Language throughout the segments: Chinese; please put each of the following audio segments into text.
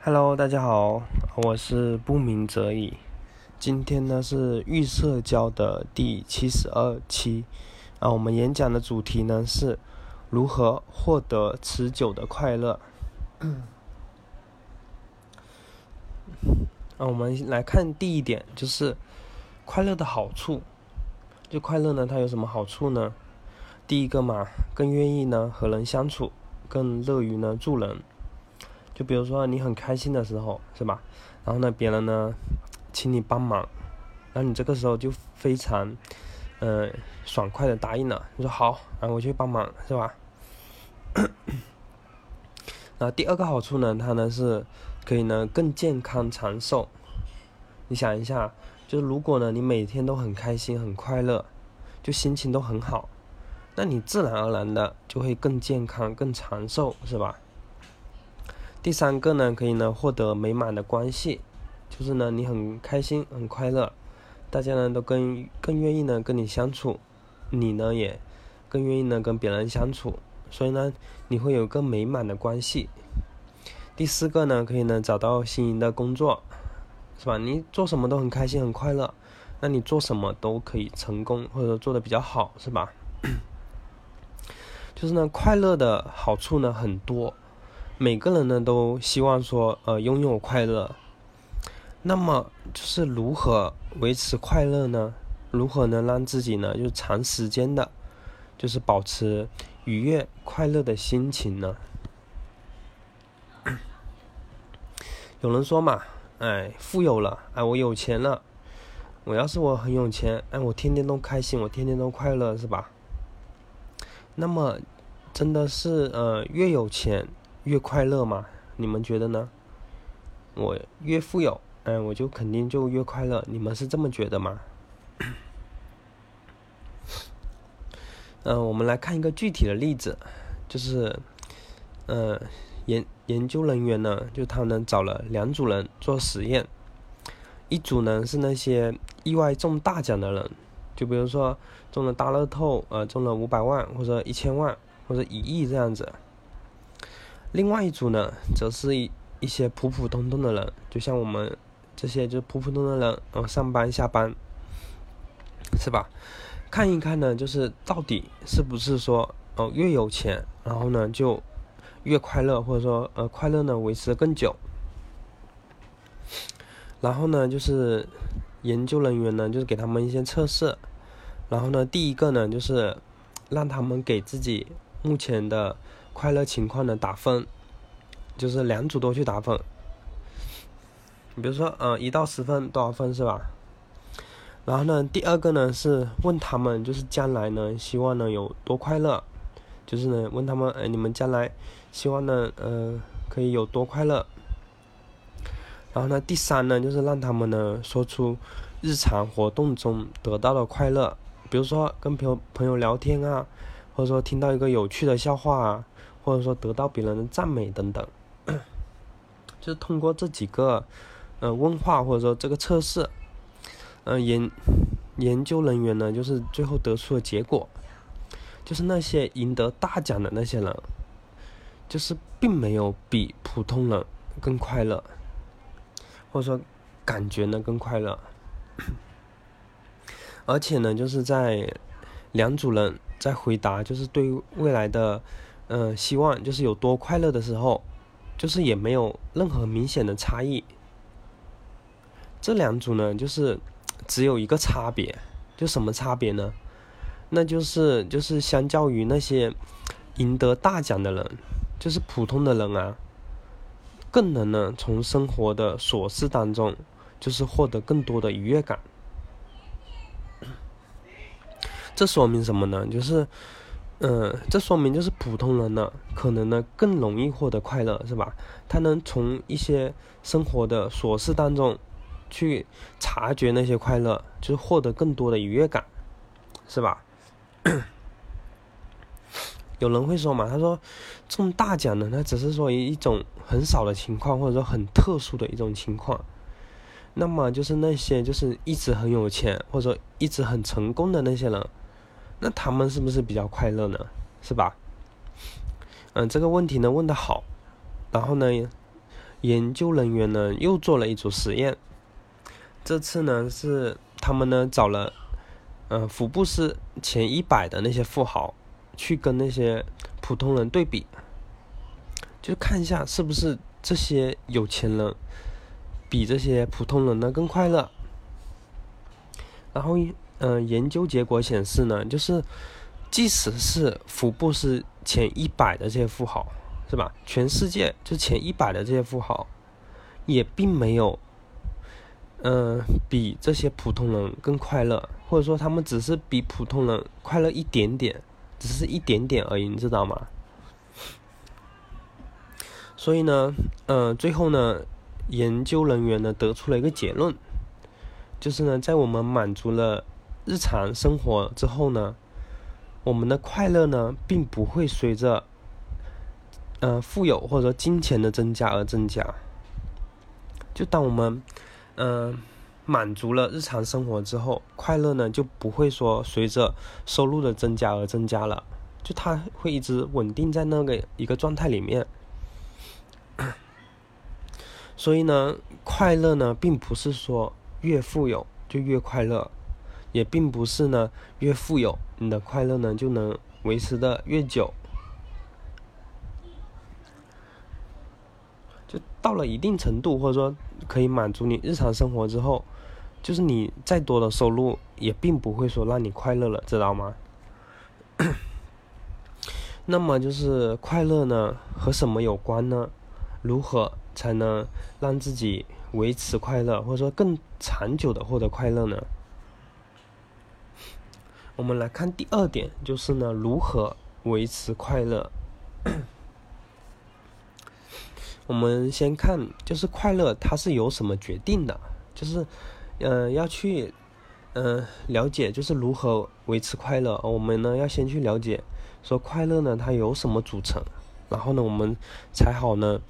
Hello，大家好，我是不鸣则已。今天呢是预社交的第七十二期，啊，我们演讲的主题呢是如何获得持久的快乐。啊，我们来看第一点，就是快乐的好处。就快乐呢，它有什么好处呢？第一个嘛，更愿意呢和人相处，更乐于呢助人。就比如说你很开心的时候，是吧？然后呢，别人呢请你帮忙，然后你这个时候就非常嗯爽快的答应了，你说好，然后我去帮忙，是吧？那第二个好处呢，它呢是可以呢更健康长寿。你想一下，就是如果呢你每天都很开心很快乐，就心情都很好。那你自然而然的就会更健康、更长寿，是吧？第三个呢，可以呢获得美满的关系，就是呢你很开心、很快乐，大家呢都更更愿意呢跟你相处，你呢也更愿意呢跟别人相处，所以呢你会有更美满的关系。第四个呢，可以呢找到心仪的工作，是吧？你做什么都很开心、很快乐，那你做什么都可以成功，或者做的比较好，是吧？就是呢，快乐的好处呢很多，每个人呢都希望说呃拥有快乐。那么就是如何维持快乐呢？如何能让自己呢就长时间的，就是保持愉悦快乐的心情呢？有人说嘛，哎，富有了，哎，我有钱了，我要是我很有钱，哎，我天天都开心，我天天都快乐，是吧？那么，真的是呃越有钱越快乐吗？你们觉得呢？我越富有，嗯，我就肯定就越快乐。你们是这么觉得吗？嗯，我们来看一个具体的例子，就是，呃，研研究人员呢，就他们找了两组人做实验，一组呢是那些意外中大奖的人。就比如说中了大乐透，呃，中了五百万或者一千万或者一亿这样子。另外一组呢，则是一一些普普通通的人，就像我们这些就普普通通的人，然后上班下班，是吧？看一看呢，就是到底是不是说，哦，越有钱，然后呢就越快乐，或者说呃快乐呢维持的更久。然后呢，就是研究人员呢，就是给他们一些测试。然后呢，第一个呢，就是让他们给自己目前的快乐情况的打分，就是两组都去打分。你比如说，呃，一到十分多少分是吧？然后呢，第二个呢是问他们，就是将来呢希望呢有多快乐，就是呢问他们，哎，你们将来希望呢，呃，可以有多快乐。然后呢，第三呢就是让他们呢说出日常活动中得到的快乐。比如说跟朋友朋友聊天啊，或者说听到一个有趣的笑话啊，或者说得到别人的赞美等等，就是通过这几个呃问话或者说这个测试，呃研研究人员呢，就是最后得出的结果，就是那些赢得大奖的那些人，就是并没有比普通人更快乐，或者说感觉呢更快乐。而且呢，就是在两组人在回答，就是对未来的，呃，希望就是有多快乐的时候，就是也没有任何明显的差异。这两组呢，就是只有一个差别，就什么差别呢？那就是就是相较于那些赢得大奖的人，就是普通的人啊，更能呢从生活的琐事当中，就是获得更多的愉悦感。这说明什么呢？就是，嗯，这说明就是普通人呢，可能呢更容易获得快乐，是吧？他能从一些生活的琐事当中去察觉那些快乐，就是获得更多的愉悦感，是吧？有人会说嘛，他说中大奖呢，那只是说一种很少的情况，或者说很特殊的一种情况。那么就是那些就是一直很有钱，或者说一直很成功的那些人。那他们是不是比较快乐呢？是吧？嗯，这个问题呢问的好，然后呢，研究人员呢又做了一组实验。这次呢是他们呢找了，呃，福布斯前一百的那些富豪，去跟那些普通人对比，就看一下是不是这些有钱人比这些普通人呢更快乐。然后，嗯，研究结果显示呢，就是即使是福布斯前一百的这些富豪。是吧？全世界就前一百的这些富豪，也并没有，嗯，比这些普通人更快乐，或者说他们只是比普通人快乐一点点，只是一点点而已，你知道吗？所以呢，嗯，最后呢，研究人员呢得出了一个结论，就是呢，在我们满足了日常生活之后呢，我们的快乐呢，并不会随着。呃，富有或者说金钱的增加而增加，就当我们，嗯，满足了日常生活之后，快乐呢就不会说随着收入的增加而增加了，就它会一直稳定在那个一个状态里面。所以呢，快乐呢并不是说越富有就越快乐，也并不是呢越富有你的快乐呢就能维持的越久。就到了一定程度，或者说可以满足你日常生活之后，就是你再多的收入也并不会说让你快乐了，知道吗？那么就是快乐呢和什么有关呢？如何才能让自己维持快乐，或者说更长久的获得快乐呢？我们来看第二点，就是呢如何维持快乐。我们先看，就是快乐它是由什么决定的？就是，嗯，要去，嗯，了解就是如何维持快乐。我们呢要先去了解，说快乐呢它由什么组成，然后呢我们才好呢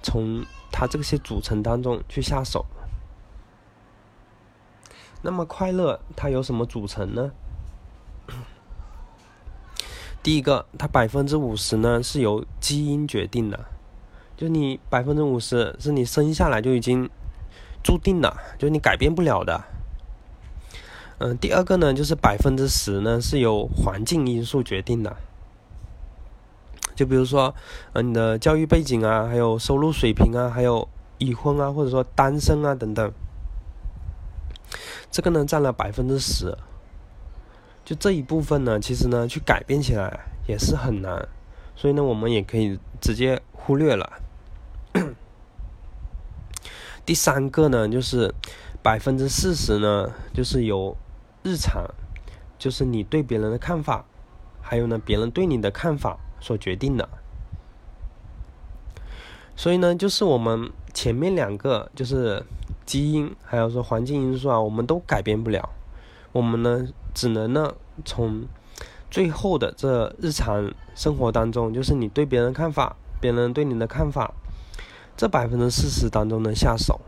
从它这些组成当中去下手。那么快乐它由什么组成呢？第一个，它百分之五十呢是由基因决定的。就你百分之五十是你生下来就已经注定了，就你改变不了的。嗯，第二个呢，就是百分之十呢是由环境因素决定的。就比如说，嗯，你的教育背景啊，还有收入水平啊，还有已婚啊，或者说单身啊等等，这个呢占了百分之十。就这一部分呢，其实呢去改变起来也是很难，所以呢我们也可以直接忽略了。第三个呢，就是百分之四十呢，就是由日常，就是你对别人的看法，还有呢别人对你的看法所决定的。所以呢，就是我们前面两个就是基因，还有说环境因素啊，我们都改变不了。我们呢，只能呢从最后的这日常生活当中，就是你对别人看法，别人对你的看法。这百分之四十当中呢下手，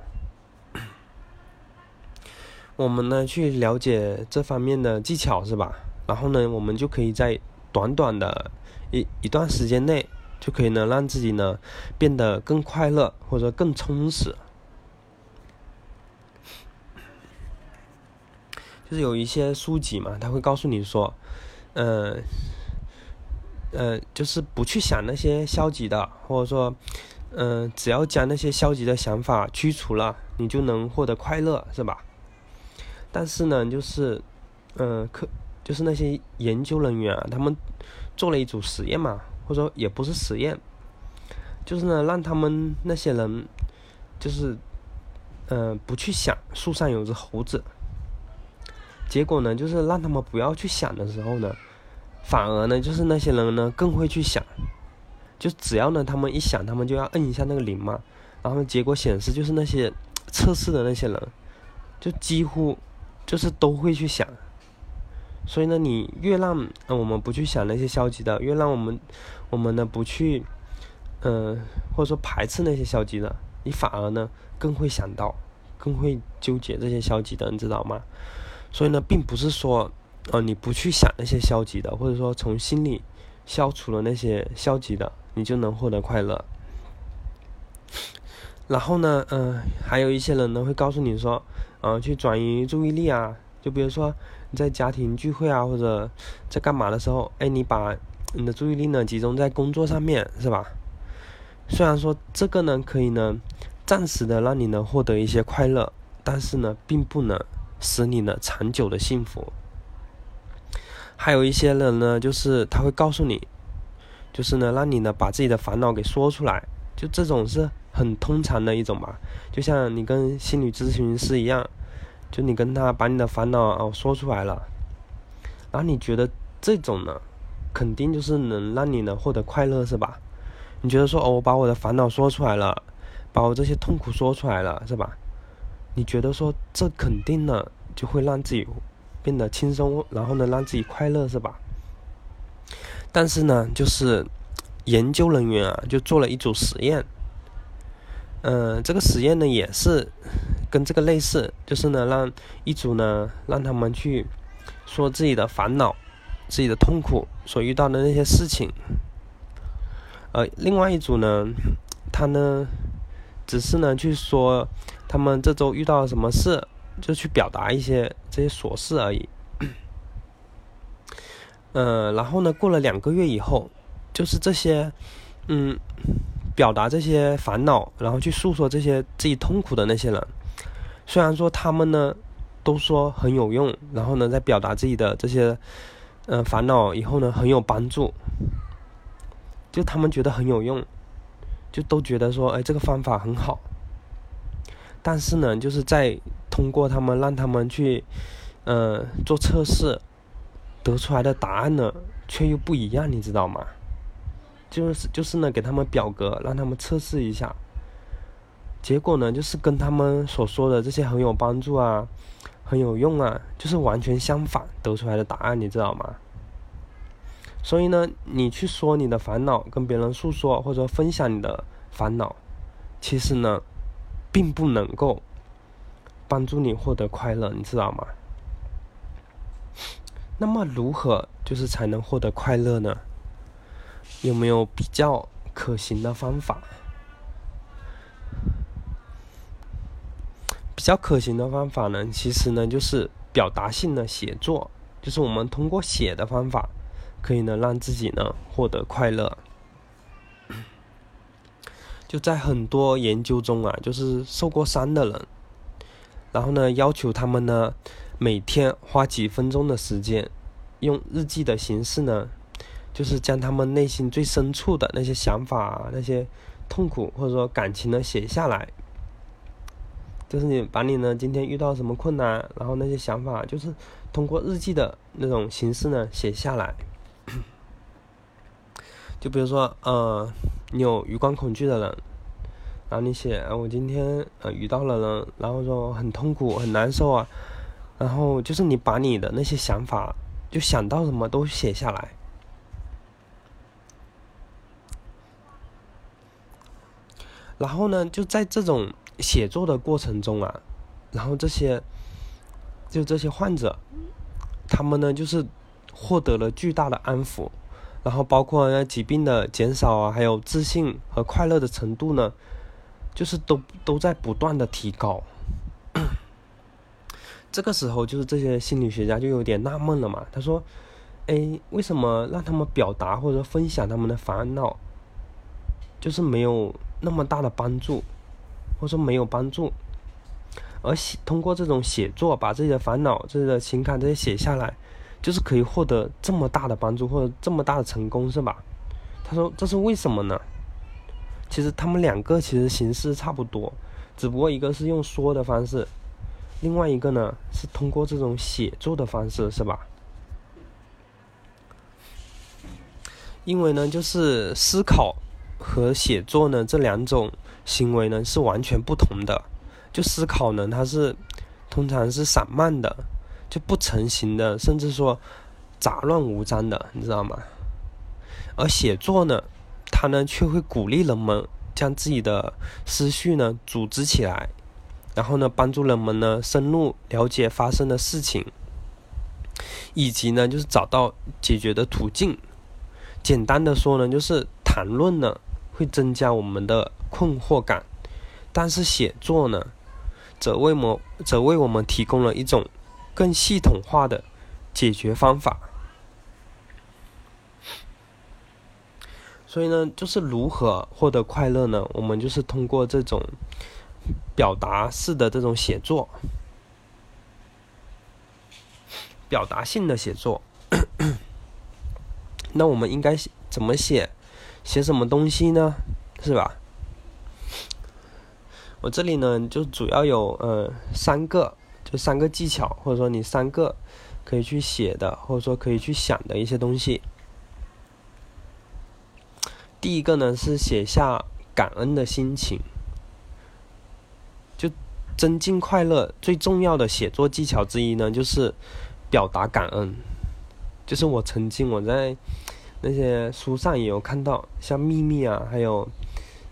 我们呢去了解这方面的技巧是吧？然后呢，我们就可以在短短的一一段时间内，就可以呢让自己呢变得更快乐或者更充实。就是有一些书籍嘛，他会告诉你说，嗯，呃，就是不去想那些消极的，或者说。嗯，只要将那些消极的想法驱除了，你就能获得快乐，是吧？但是呢，就是，嗯，可就是那些研究人员啊，他们做了一组实验嘛，或者说也不是实验，就是呢，让他们那些人，就是，嗯，不去想树上有只猴子，结果呢，就是让他们不要去想的时候呢，反而呢，就是那些人呢更会去想。就只要呢，他们一想，他们就要摁一下那个铃嘛，然后结果显示就是那些测试的那些人，就几乎就是都会去想。所以呢，你越让我们不去想那些消极的，越让我们我们呢不去，嗯，或者说排斥那些消极的，你反而呢更会想到，更会纠结这些消极的，你知道吗？所以呢，并不是说，呃，你不去想那些消极的，或者说从心里消除了那些消极的。你就能获得快乐。然后呢，嗯，还有一些人呢会告诉你说，嗯，去转移注意力啊，就比如说你在家庭聚会啊，或者在干嘛的时候，哎，你把你的注意力呢集中在工作上面，是吧？虽然说这个呢可以呢暂时的让你能获得一些快乐，但是呢并不能使你呢长久的幸福。还有一些人呢，就是他会告诉你，就是呢让你呢把自己的烦恼给说出来，就这种是。很通常的一种吧，就像你跟心理咨询师一样，就你跟他把你的烦恼哦说出来了，然后你觉得这种呢，肯定就是能让你能获得快乐是吧？你觉得说哦，我把我的烦恼说出来了，把我这些痛苦说出来了是吧？你觉得说这肯定呢就会让自己变得轻松，然后呢让自己快乐是吧？但是呢，就是研究人员啊就做了一组实验。嗯，这个实验呢也是跟这个类似，就是呢让一组呢让他们去说自己的烦恼、自己的痛苦所遇到的那些事情，呃，另外一组呢，他呢只是呢去说他们这周遇到了什么事，就去表达一些这些琐事而已。嗯，然后呢过了两个月以后，就是这些，嗯。表达这些烦恼，然后去诉说这些自己痛苦的那些人，虽然说他们呢都说很有用，然后呢在表达自己的这些嗯烦恼以后呢很有帮助，就他们觉得很有用，就都觉得说哎这个方法很好，但是呢就是在通过他们让他们去嗯做测试得出来的答案呢却又不一样，你知道吗？就是就是呢，给他们表格，让他们测试一下。结果呢，就是跟他们所说的这些很有帮助啊，很有用啊，就是完全相反得出来的答案，你知道吗？所以呢，你去说你的烦恼，跟别人诉说或者分享你的烦恼，其实呢，并不能够帮助你获得快乐，你知道吗？那么如何就是才能获得快乐呢？有没有比较可行的方法？比较可行的方法呢？其实呢，就是表达性的写作，就是我们通过写的方法，可以呢让自己呢获得快乐。就在很多研究中啊，就是受过伤的人，然后呢要求他们呢每天花几分钟的时间，用日记的形式呢。就是将他们内心最深处的那些想法、那些痛苦或者说感情呢写下来。就是你把你呢今天遇到什么困难，然后那些想法，就是通过日记的那种形式呢写下来。就比如说，呃，你有余光恐惧的人，然后你写，我今天呃遇到了人，然后说很痛苦、很难受啊，然后就是你把你的那些想法，就想到什么都写下来。然后呢，就在这种写作的过程中啊，然后这些，就这些患者，他们呢就是获得了巨大的安抚，然后包括那疾病的减少啊，还有自信和快乐的程度呢，就是都都在不断的提高。这个时候，就是这些心理学家就有点纳闷了嘛，他说：“哎，为什么让他们表达或者分享他们的烦恼，就是没有？”那么大的帮助，或者说没有帮助，而写通过这种写作，把自己的烦恼、自己的情感这些写下来，就是可以获得这么大的帮助或者这么大的成功，是吧？他说这是为什么呢？其实他们两个其实形式差不多，只不过一个是用说的方式，另外一个呢是通过这种写作的方式，是吧？因为呢，就是思考。和写作呢，这两种行为呢是完全不同的。就思考呢，它是通常是散漫的，就不成形的，甚至说杂乱无章的，你知道吗？而写作呢，它呢却会鼓励人们将自己的思绪呢组织起来，然后呢帮助人们呢深入了解发生的事情，以及呢就是找到解决的途径。简单的说呢，就是谈论呢。会增加我们的困惑感，但是写作呢，则为我则为我们提供了一种更系统化的解决方法。所以呢，就是如何获得快乐呢？我们就是通过这种表达式的这种写作，表达性的写作。那我们应该怎么写？写什么东西呢？是吧？我这里呢，就主要有呃三个，就三个技巧，或者说你三个可以去写的，或者说可以去想的一些东西。第一个呢是写下感恩的心情，就增进快乐最重要的写作技巧之一呢，就是表达感恩。就是我曾经我在那些书上也有看到，像秘密啊，还有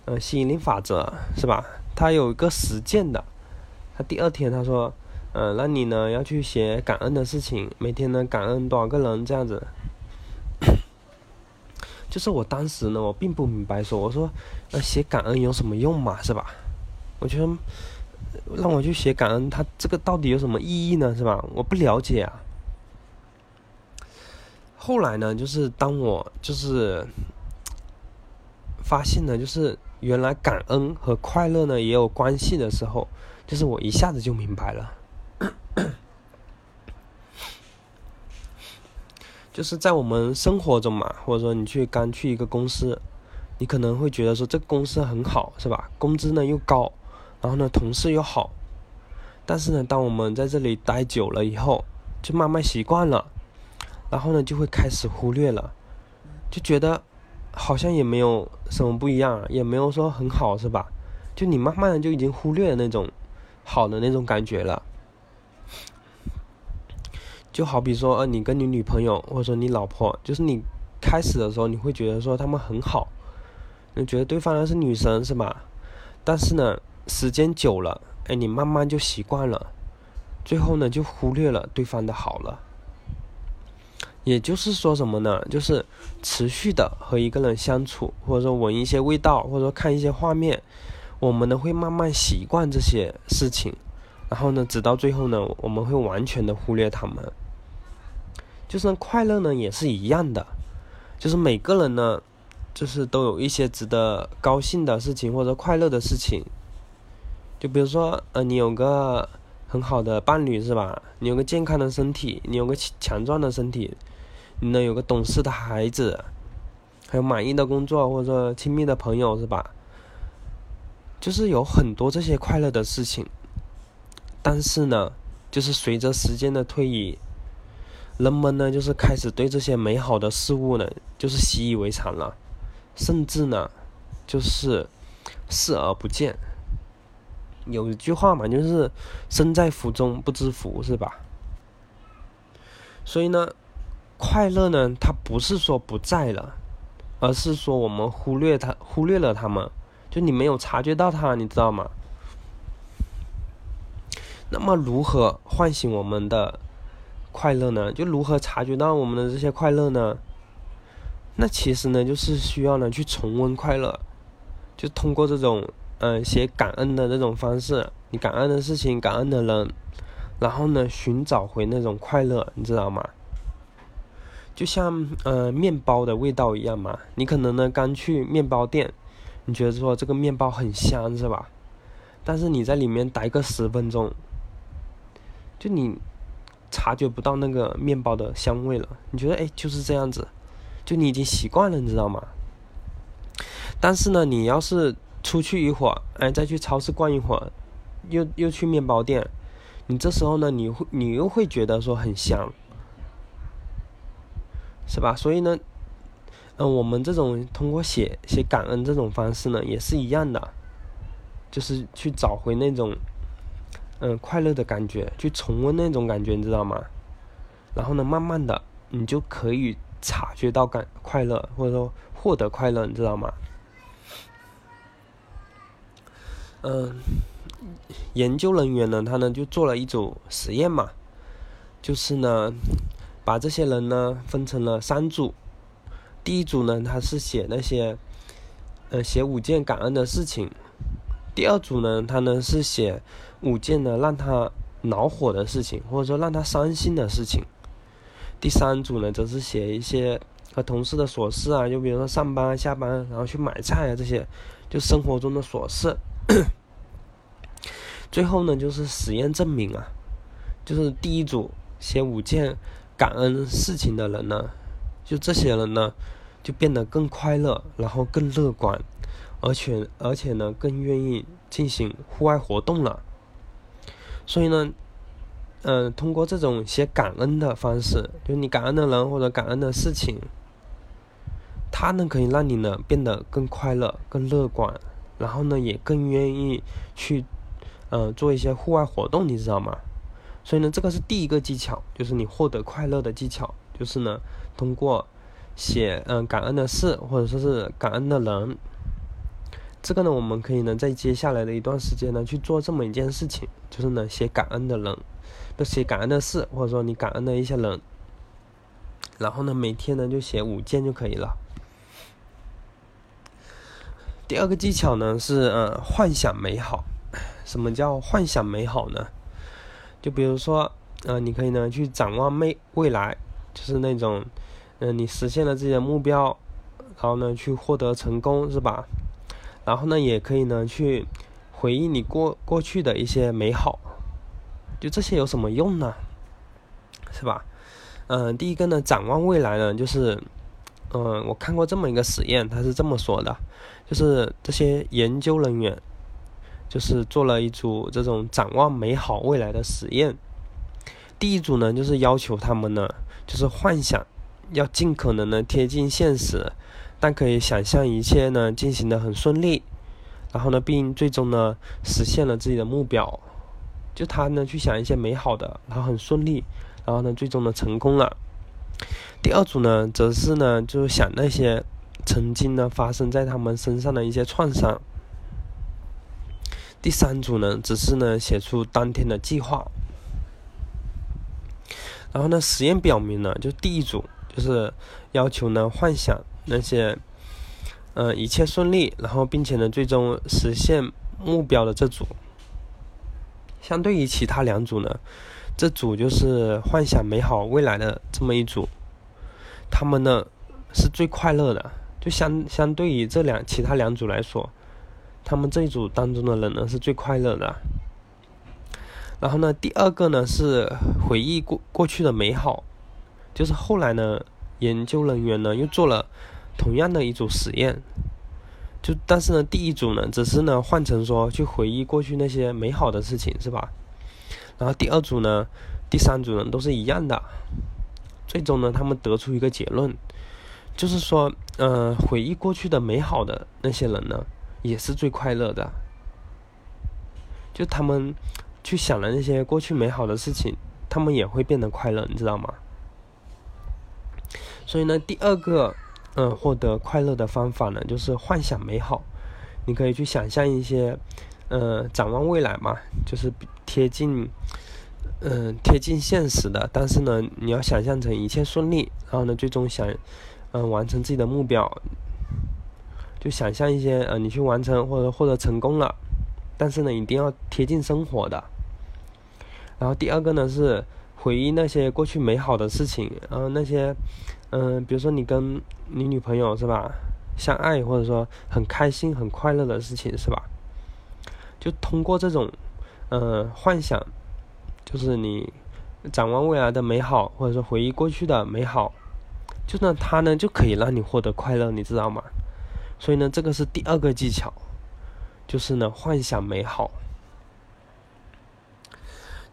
呃吸引力法则，是吧？他有一个实践的，他第二天他说，嗯，那你呢要去写感恩的事情，每天呢感恩多少个人这样子。就是我当时呢，我并不明白，说我说，呃，写感恩有什么用嘛，是吧？我觉得让我去写感恩，他这个到底有什么意义呢，是吧？我不了解啊。后来呢，就是当我就是发现呢，就是原来感恩和快乐呢也有关系的时候，就是我一下子就明白了。就是在我们生活中嘛，或者说你去刚去一个公司，你可能会觉得说这个公司很好，是吧？工资呢又高，然后呢同事又好。但是呢，当我们在这里待久了以后，就慢慢习惯了，然后呢就会开始忽略了，就觉得好像也没有什么不一样，也没有说很好，是吧？就你慢慢的就已经忽略了那种好的那种感觉了。就好比说，呃，你跟你女朋友或者说你老婆，就是你开始的时候你会觉得说他们很好，你觉得对方呢是女神是吧？但是呢，时间久了，哎，你慢慢就习惯了，最后呢就忽略了对方的好了。也就是说什么呢？就是持续的和一个人相处，或者说闻一些味道，或者说看一些画面，我们呢会慢慢习惯这些事情，然后呢，直到最后呢，我们会完全的忽略他们。就是快乐呢，也是一样的，就是每个人呢，就是都有一些值得高兴的事情或者快乐的事情。就比如说，呃，你有个很好的伴侣是吧？你有个健康的身体，你有个强壮的身体，你能有个懂事的孩子，还有满意的工作或者说亲密的朋友是吧？就是有很多这些快乐的事情，但是呢，就是随着时间的推移。人们呢，就是开始对这些美好的事物呢，就是习以为常了，甚至呢，就是视而不见。有一句话嘛，就是“身在福中不知福”，是吧？所以呢，快乐呢，它不是说不在了，而是说我们忽略它，忽略了它们，就你没有察觉到它，你知道吗？那么，如何唤醒我们的？快乐呢？就如何察觉到我们的这些快乐呢？那其实呢，就是需要呢去重温快乐，就通过这种嗯写感恩的这种方式，你感恩的事情、感恩的人，然后呢寻找回那种快乐，你知道吗？就像呃面包的味道一样嘛，你可能呢刚去面包店，你觉得说这个面包很香是吧？但是你在里面待个十分钟，就你。察觉不到那个面包的香味了，你觉得哎就是这样子，就你已经习惯了，你知道吗？但是呢，你要是出去一会儿，哎，再去超市逛一会儿，又又去面包店，你这时候呢，你会你又会觉得说很香，是吧？所以呢，嗯，我们这种通过写写感恩这种方式呢，也是一样的，就是去找回那种。嗯，快乐的感觉，去重温那种感觉，你知道吗？然后呢，慢慢的，你就可以察觉到感快乐，或者说获得快乐，你知道吗？嗯，研究人员呢，他呢就做了一组实验嘛，就是呢，把这些人呢分成了三组，第一组呢，他是写那些，呃，写五件感恩的事情。第二组呢，他呢是写五件呢让他恼火的事情，或者说让他伤心的事情。第三组呢，则是写一些和同事的琐事啊，就比如说上班、下班，然后去买菜啊这些，就生活中的琐事。最后呢，就是实验证明啊，就是第一组写五件感恩事情的人呢，就这些人呢，就变得更快乐，然后更乐观，而且而且呢，更愿意进行户外活动了。所以呢。嗯，通过这种写感恩的方式，就是你感恩的人或者感恩的事情，它呢可以让你呢变得更快乐、更乐观，然后呢也更愿意去，呃，做一些户外活动，你知道吗？所以呢，这个是第一个技巧，就是你获得快乐的技巧，就是呢通过写嗯感恩的事或者说是感恩的人，这个呢我们可以呢在接下来的一段时间呢去做这么一件事情，就是呢写感恩的人。就写感恩的事，或者说你感恩的一些人，然后呢，每天呢就写五件就可以了。第二个技巧呢是呃幻想美好。什么叫幻想美好呢？就比如说呃，你可以呢去展望未未来，就是那种嗯你实现了自己的目标，然后呢去获得成功是吧？然后呢也可以呢去回忆你过过去的一些美好。就这些有什么用呢？是吧？嗯，第一个呢，展望未来呢，就是，嗯，我看过这么一个实验，他是这么说的，就是这些研究人员，就是做了一组这种展望美好未来的实验。第一组呢，就是要求他们呢，就是幻想要尽可能的贴近现实，但可以想象一切呢进行的很顺利，然后呢，并最终呢实现了自己的目标。就他呢，去想一些美好的，然后很顺利，然后呢，最终呢成功了。第二组呢，则是呢，就想那些曾经呢发生在他们身上的一些创伤。第三组呢，只是呢写出当天的计划。然后呢，实验表明呢，就第一组就是要求呢幻想那些，呃，一切顺利，然后并且呢最终实现目标的这组。相对于其他两组呢，这组就是幻想美好未来的这么一组，他们呢是最快乐的。就相相对于这两其他两组来说，他们这一组当中的人呢是最快乐的。然后呢，第二个呢是回忆过过去的美好，就是后来呢研究人员呢又做了同样的一组实验。就但是呢，第一组呢，只是呢换成说去回忆过去那些美好的事情，是吧？然后第二组呢，第三组呢都是一样的。最终呢，他们得出一个结论，就是说，呃，回忆过去的美好的那些人呢，也是最快乐的。就他们去想了那些过去美好的事情，他们也会变得快乐，你知道吗？所以呢，第二个。嗯，获得快乐的方法呢，就是幻想美好。你可以去想象一些，呃，展望未来嘛，就是贴近，嗯，贴近现实的。但是呢，你要想象成一切顺利，然后呢，最终想，嗯，完成自己的目标。就想象一些，呃，你去完成或者获得成功了，但是呢，一定要贴近生活的。然后第二个呢是回忆那些过去美好的事情，然后那些。嗯，比如说你跟你女朋友是吧，相爱或者说很开心、很快乐的事情是吧？就通过这种，嗯，幻想，就是你展望未来的美好，或者说回忆过去的美好，就那，它呢就可以让你获得快乐，你知道吗？所以呢，这个是第二个技巧，就是呢幻想美好。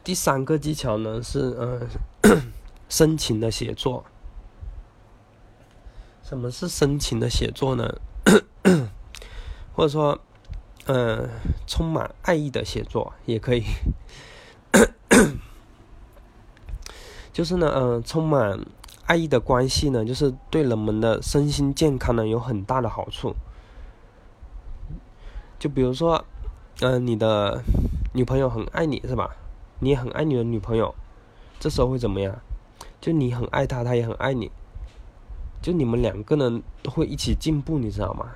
第三个技巧呢是嗯深情的写作。什么是深情的写作呢？或者说，嗯，充满爱意的写作也可以。就是呢，嗯，充满爱意的关系呢，就是对人们的身心健康呢有很大的好处。就比如说，嗯，你的女朋友很爱你是吧？你也很爱你的女朋友，这时候会怎么样？就你很爱她，她也很爱你。就你们两个人都会一起进步，你知道吗？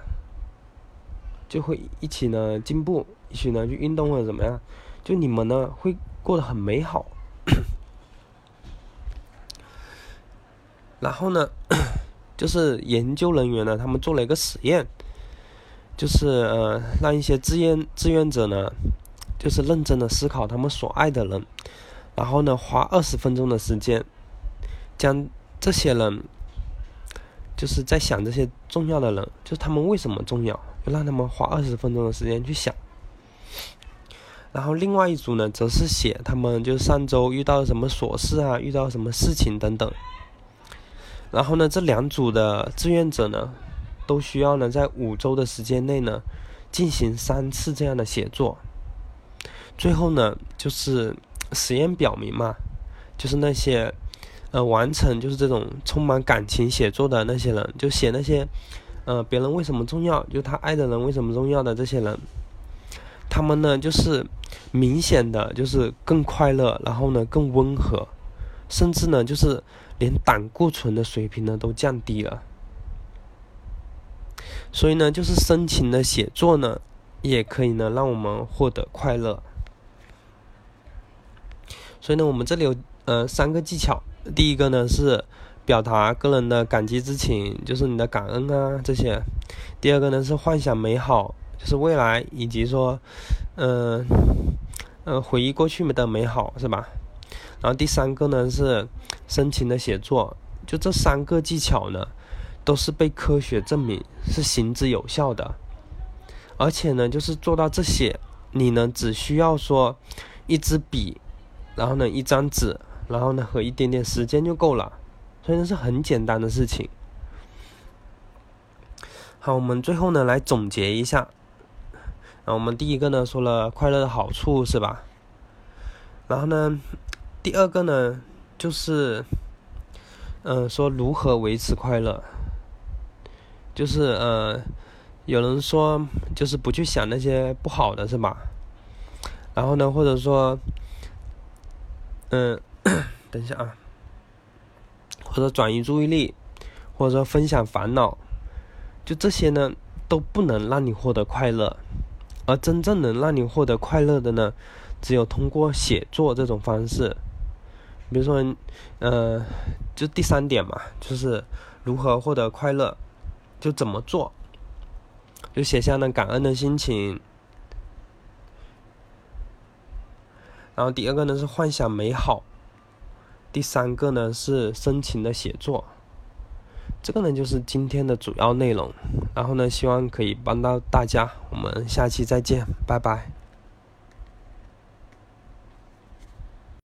就会一起呢进步，一起呢去运动或者怎么样，就你们呢会过得很美好。然后呢，就是研究人员呢，他们做了一个实验，就是呃，让一些志愿志愿者呢，就是认真的思考他们所爱的人，然后呢，花二十分钟的时间，将这些人，就是在想这些重要的人，就是他们为什么重要，就让他们花二十分钟的时间去想。然后另外一组呢，则是写他们就上周遇到什么琐事啊，遇到什么事情等等。然后呢，这两组的志愿者呢，都需要呢在五周的时间内呢，进行三次这样的写作。最后呢，就是实验表明嘛，就是那些呃完成就是这种充满感情写作的那些人，就写那些呃别人为什么重要，就他爱的人为什么重要的这些人，他们呢就是明显的就是更快乐，然后呢更温和，甚至呢就是。连胆固醇的水平呢都降低了，所以呢，就是深情的写作呢，也可以呢让我们获得快乐。所以呢，我们这里有呃三个技巧，第一个呢是表达个人的感激之情，就是你的感恩啊这些；第二个呢是幻想美好，就是未来以及说，嗯嗯回忆过去的美好，是吧？然后第三个呢是深情的写作，就这三个技巧呢，都是被科学证明是行之有效的，而且呢，就是做到这些，你呢只需要说一支笔，然后呢一张纸，然后呢和一点点时间就够了，所以呢是很简单的事情。好，我们最后呢来总结一下，那我们第一个呢说了快乐的好处是吧？然后呢？第二个呢，就是，嗯，说如何维持快乐，就是呃，有人说就是不去想那些不好的，是吧？然后呢，或者说，嗯，等一下啊，或者转移注意力，或者说分享烦恼，就这些呢，都不能让你获得快乐，而真正能让你获得快乐的呢，只有通过写作这种方式。比如说，呃，就第三点嘛，就是如何获得快乐，就怎么做，就写下那感恩的心情。然后第二个呢是幻想美好，第三个呢是深情的写作。这个呢就是今天的主要内容。然后呢，希望可以帮到大家。我们下期再见，拜拜。